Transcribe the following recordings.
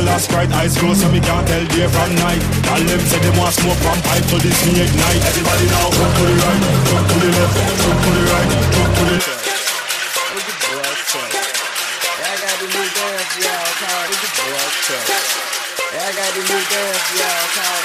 bottle of Sprite Eyes closed so we can't tell day from night. All them say they want smoke from pipe so this me ignite. Everybody now jump to the right, jump to the left jump to the right, jump to the left. I got the new dance, y'all.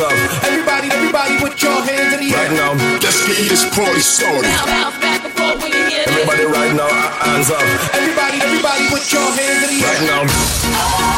Right now, hands up. Everybody, everybody, put your hands in the air. Right now, let's get this party started. Everybody, right now, hands up. Everybody, everybody, put your hands in the air. Right now.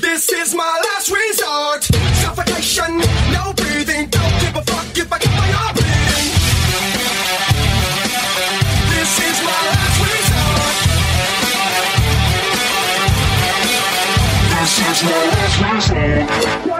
This is my last resort. Suffocation, no breathing. Don't give a fuck if I get my heart bleeding. This is my last resort. This is my last resort.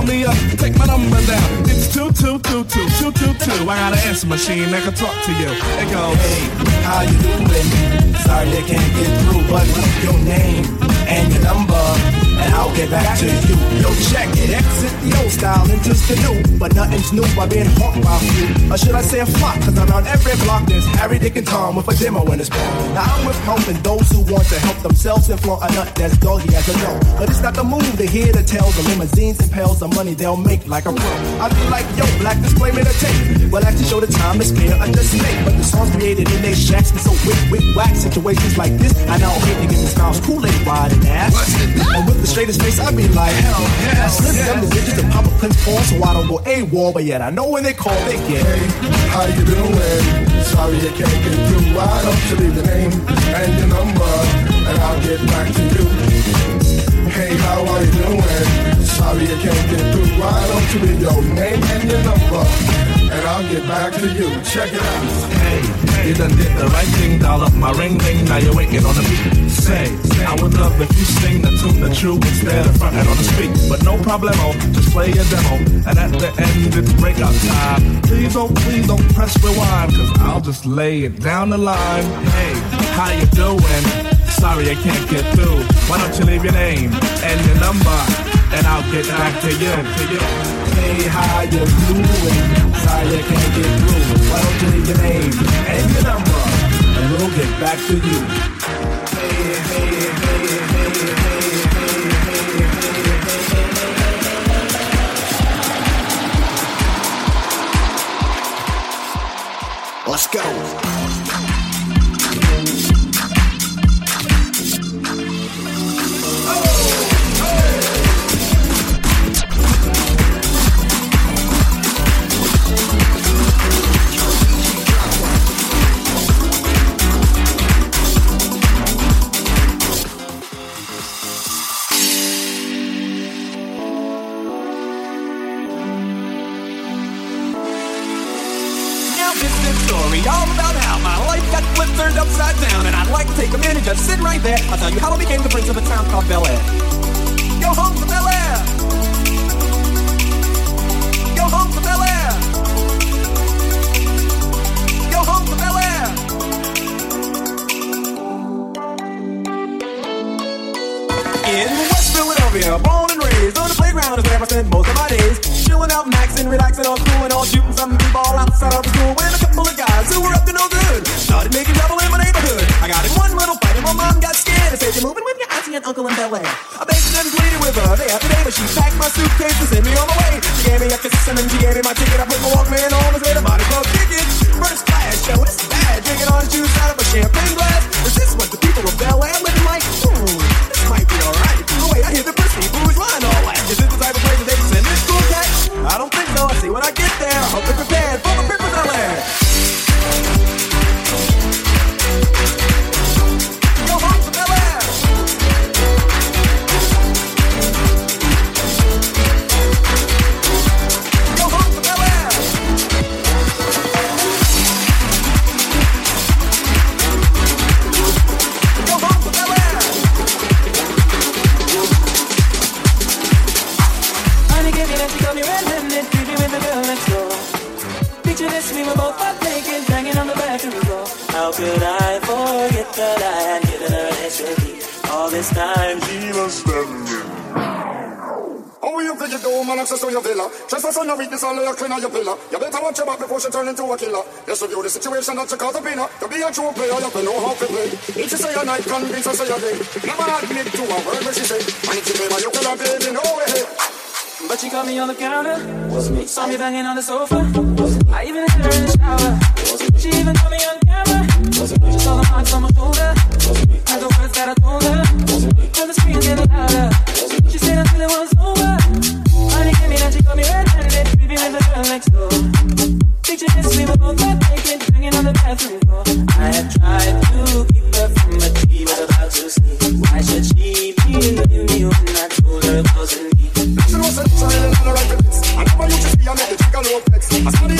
call me up, take my number down. It's two two two two two two two. I got an answer machine that can talk to you. It goes, Hey, how you doing? Sorry I can't get through, but what's your name? and your number, and I'll get back to you. Yo, check it. Exit the old style, enters the new. But nothing's new by being hawked by you. Or should I say a flock? Cause I'm on every block. There's Harry, Dick, and Tom with a demo in his palm. Now I'm with helping those who want to help themselves and flaunt a nut that's doggy as a dog. But it's not the move to hear the tales of limousines and pals of money they'll make like a pro. I be like, yo, black disclaimer to tape. Well, actually, show the time is clear and just make. But the songs created in they shacks and so wick, wick, whack. Situations like this, I now hate to get the mouse Kool-Aid riding ass. And with the straightest face, I be like, hell yeah. I slip them the digits and pop a pin's paw so I don't go AWOL, but yet I know when they call, they get. Hey, how you doing? Sorry I can't get through. Why don't you leave your name and your number, and I'll get back to you. Hey, how are you doing? Sorry I can't get through. Why don't you leave your name and your number? and I'll get back to you. Check it out. Hey, you done did the right thing, dial up my ring ring. Now you're waiting on the beat. Say, I would love if you sing the tune the true instead of front and on the street. But no problemo, just play your demo. And at the end, it's breakout time. Please don't, please don't press rewind, cause I'll just lay it down the line. Hey, how you doing? Sorry I can't get through. Why don't you leave your name and your number, and I'll get back to you. To you. Hey, how you doing? Sorry I can't get through. Why don't you leave your name and your number, and we'll get back to you. Let's go. Take a minute, just sit right there. I'll tell you how I became the prince of a town called Bel Air. Go home to Bel Air. Go home to Bel Air. Go home to Bel Air. In West Philadelphia, born and raised on the playground is where I spent most of my days. Chilling out, maxing, relaxing, all cool and all shooting some b-ball outside of the school. When a couple of guys who were up to no good started making trouble got in one little fight and my mom got scared and said, "You're moving with your auntie and uncle in Bel Air." I begged and pleaded with her day after day, but she packed my suitcase and sent me on my way. She gave me a kiss and then she gave me my ticket. I put my Walkman on On weakness, all of your clean on your pillar. You better watch your back before she turn into a killer. Just review the situation that you cause a winner. To be a true player, you have to know how to play. If she say a night, convince her say a day. Never admit to a word when she say. And if she man, you could baby, no way. But she caught me on the counter. Saw me banging on the sofa. I even had her in the shower. She even caught me on camera. She saw the marks on my shoulder. Heard the words that I told her. Heard the screams getting louder. She said until it was over. Honey gave me that she caught me red-handed, we banging on the bathroom. I had tried to keep her from what she was about to see. Why should she believe me when I told her it wasn't me? I never used to make the flex. I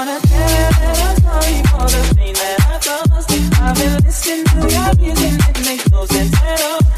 I've been listening to your music, it makes no sense at all.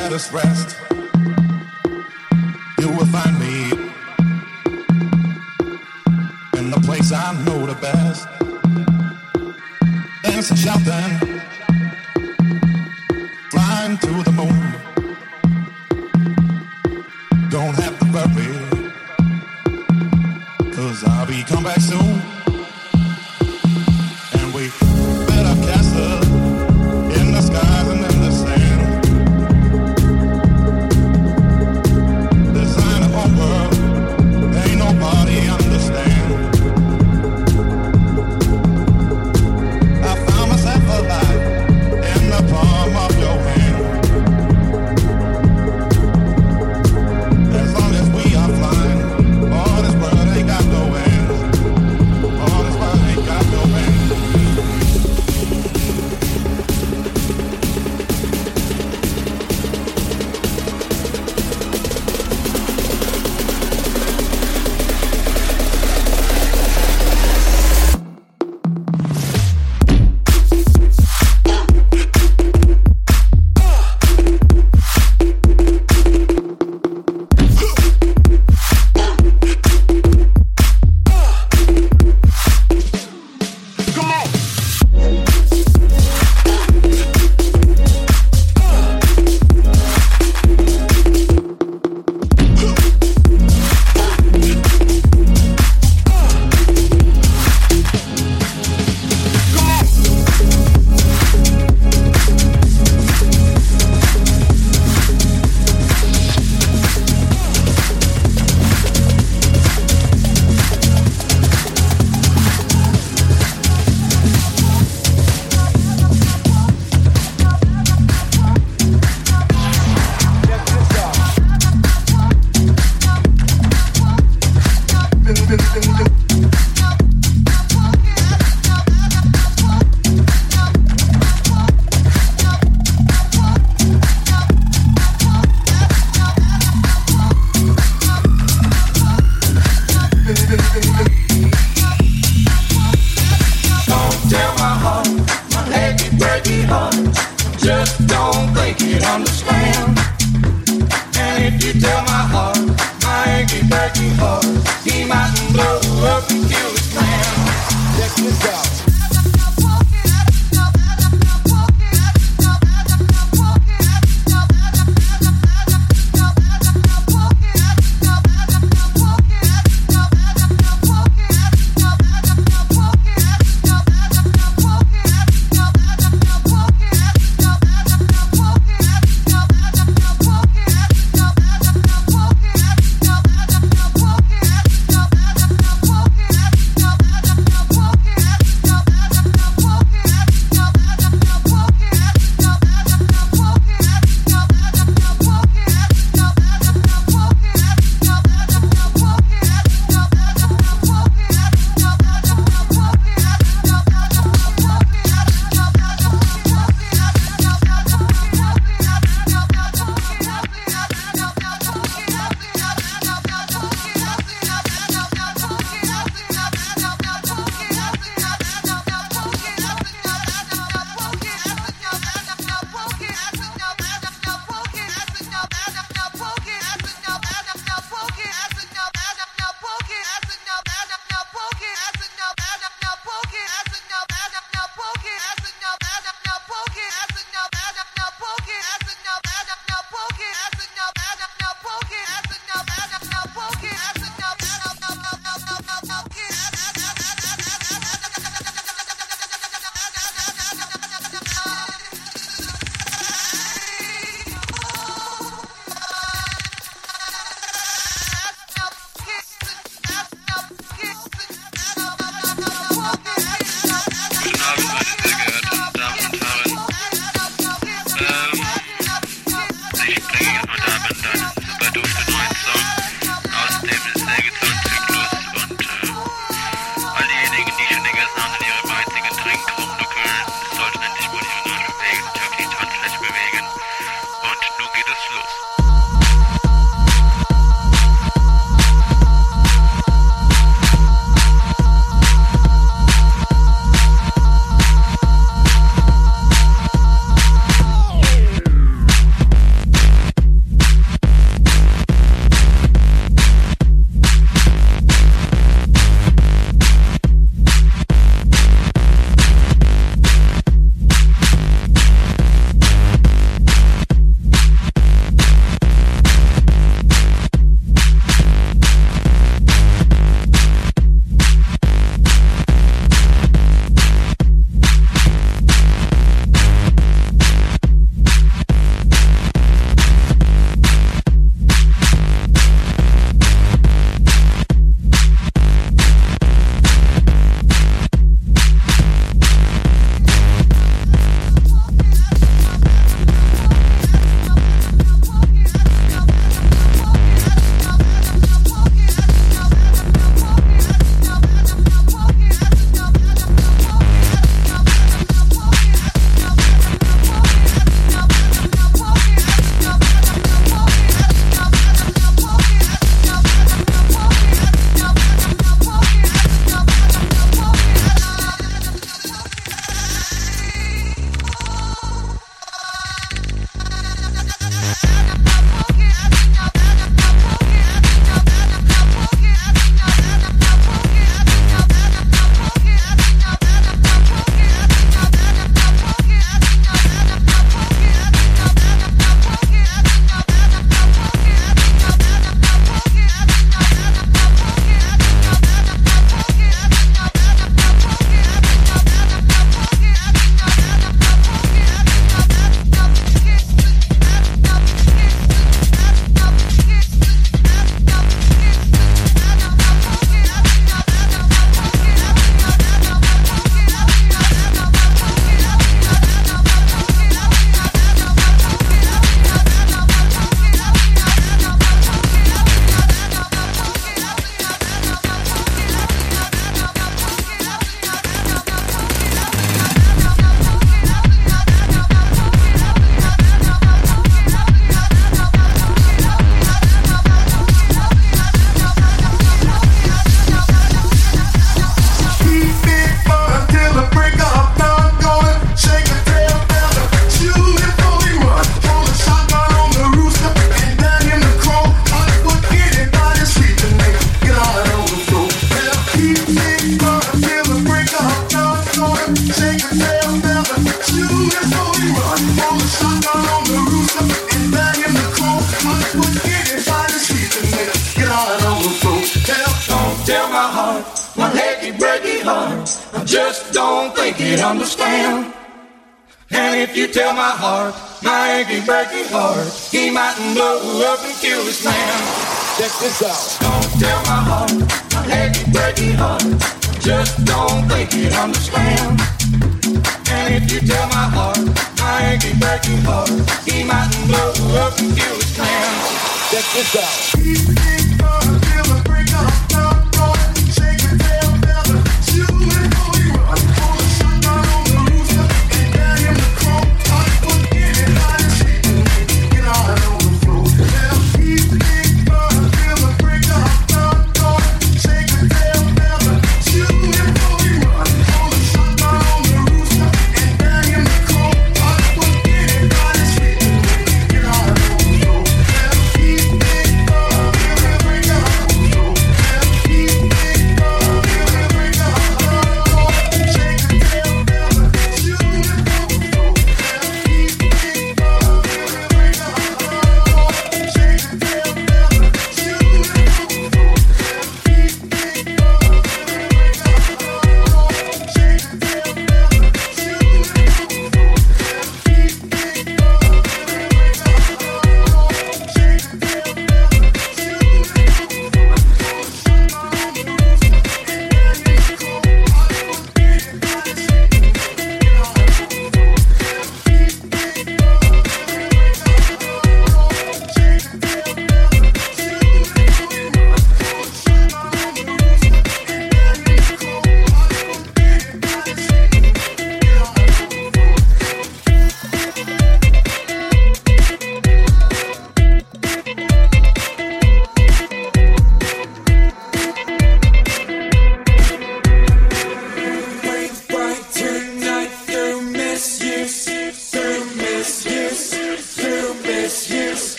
let us rest.